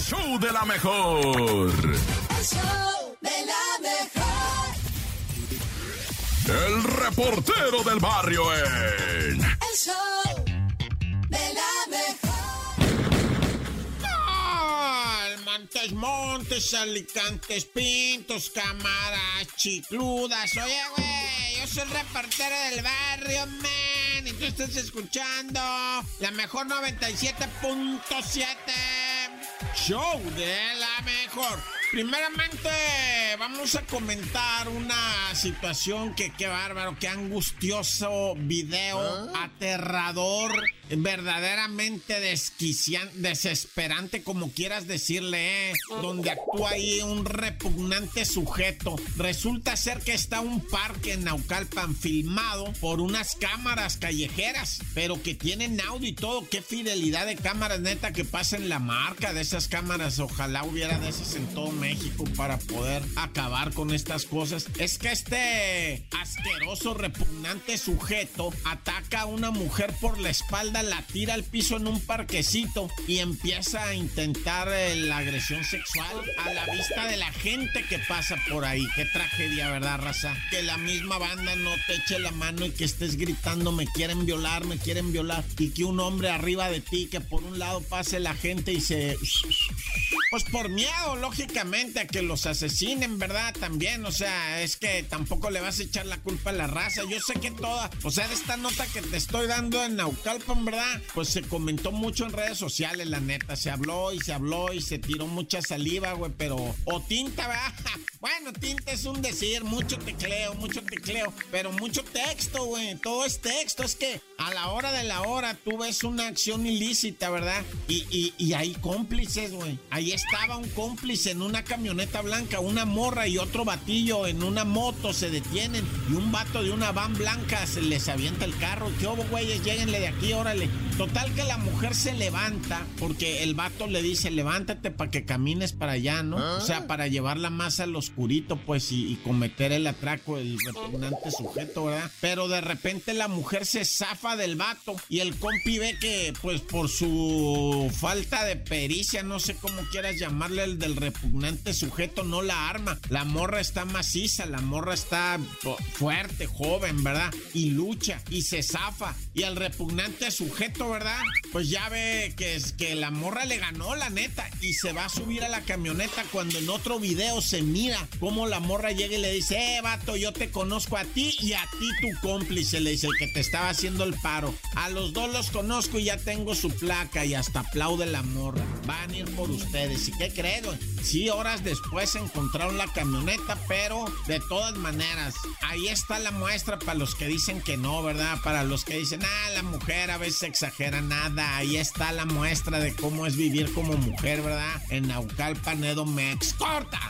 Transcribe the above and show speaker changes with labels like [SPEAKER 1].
[SPEAKER 1] el show de la mejor.
[SPEAKER 2] El show de la mejor.
[SPEAKER 1] El reportero del barrio en...
[SPEAKER 2] El show de la mejor.
[SPEAKER 3] Montes, montes, alicantes, pintos, cámaras, chicludas. Oye, güey, yo soy el reportero del barrio, man. Y tú estás escuchando la mejor 97.7. Show de la mejor. Primeramente, vamos a comentar una situación que qué bárbaro, qué angustioso video, aterrador, verdaderamente desquiciante, desesperante, como quieras decirle, ¿eh? donde actúa ahí un repugnante sujeto. Resulta ser que está un parque en Naucalpan filmado por unas cámaras callejeras, pero que tienen audio y todo. Qué fidelidad de cámaras, neta, que pasen la marca de esas cámaras. Ojalá hubiera de esas en todo México para poder acabar con estas cosas. Es que este asqueroso, repugnante sujeto ataca a una mujer por la espalda, la tira al piso en un parquecito y empieza a intentar eh, la agresión sexual a la vista de la gente que pasa por ahí. Qué tragedia, ¿verdad, raza? Que la misma banda no te eche la mano y que estés gritando, me quieren violar, me quieren violar, y que un hombre arriba de ti, que por un lado pase la gente y se... Pues por miedo, lógicamente, a que los asesinen, ¿verdad? También, o sea, es que tampoco le vas a echar la culpa a la raza. Yo sé que toda, o sea, de esta nota que te estoy dando en Naucalpan, ¿verdad? Pues se comentó mucho en redes sociales, la neta. Se habló y se habló y se tiró mucha saliva, güey, pero... O tinta, ¿verdad? Bueno, tinta es un decir, mucho tecleo, mucho tecleo, pero mucho texto, güey. Todo es texto. Es que a la hora de la hora tú ves una acción ilícita, ¿verdad? Y, y, y hay cómplices, güey. Ahí estaba un cómplice en una camioneta blanca, una morra y otro batillo en una moto se detienen y un vato de una van blanca se les avienta el carro. ¿Qué hubo, güeyes? Lléguenle de aquí, órale. Total que la mujer se levanta porque el vato le dice, levántate para que camines para allá, ¿no? O sea, para llevarla más al oscurito, pues, y, y cometer el atraco, el repugnante sujeto, ¿verdad? Pero de repente la mujer se zafa del vato y el compi ve que, pues, por su falta de pericia, no sé cómo quieras llamarle el del repugnante sujeto, no la arma. La morra está maciza, la morra está fuerte, joven, ¿verdad? Y lucha y se zafa. Y al repugnante sujeto, ¿verdad? Pues ya ve que, es, que la morra le ganó, la neta, y se va a subir a la camioneta cuando en otro video se mira cómo la morra llega y le dice, eh, vato, yo te conozco a ti y a ti tu cómplice, le dice el que te estaba haciendo el paro. A los dos los conozco y ya tengo su placa y hasta aplaude la morra. Van a ir por ustedes. ¿Y qué creen? Sí, horas después encontraron la camioneta, pero de todas maneras, ahí está la muestra para los que dicen que no, ¿verdad? Para los que dicen, ah, la mujer a veces exagera nada. Ahí está la muestra de cómo es vivir como mujer, ¿verdad? En Naucalpan, Edomex. ¡Corta!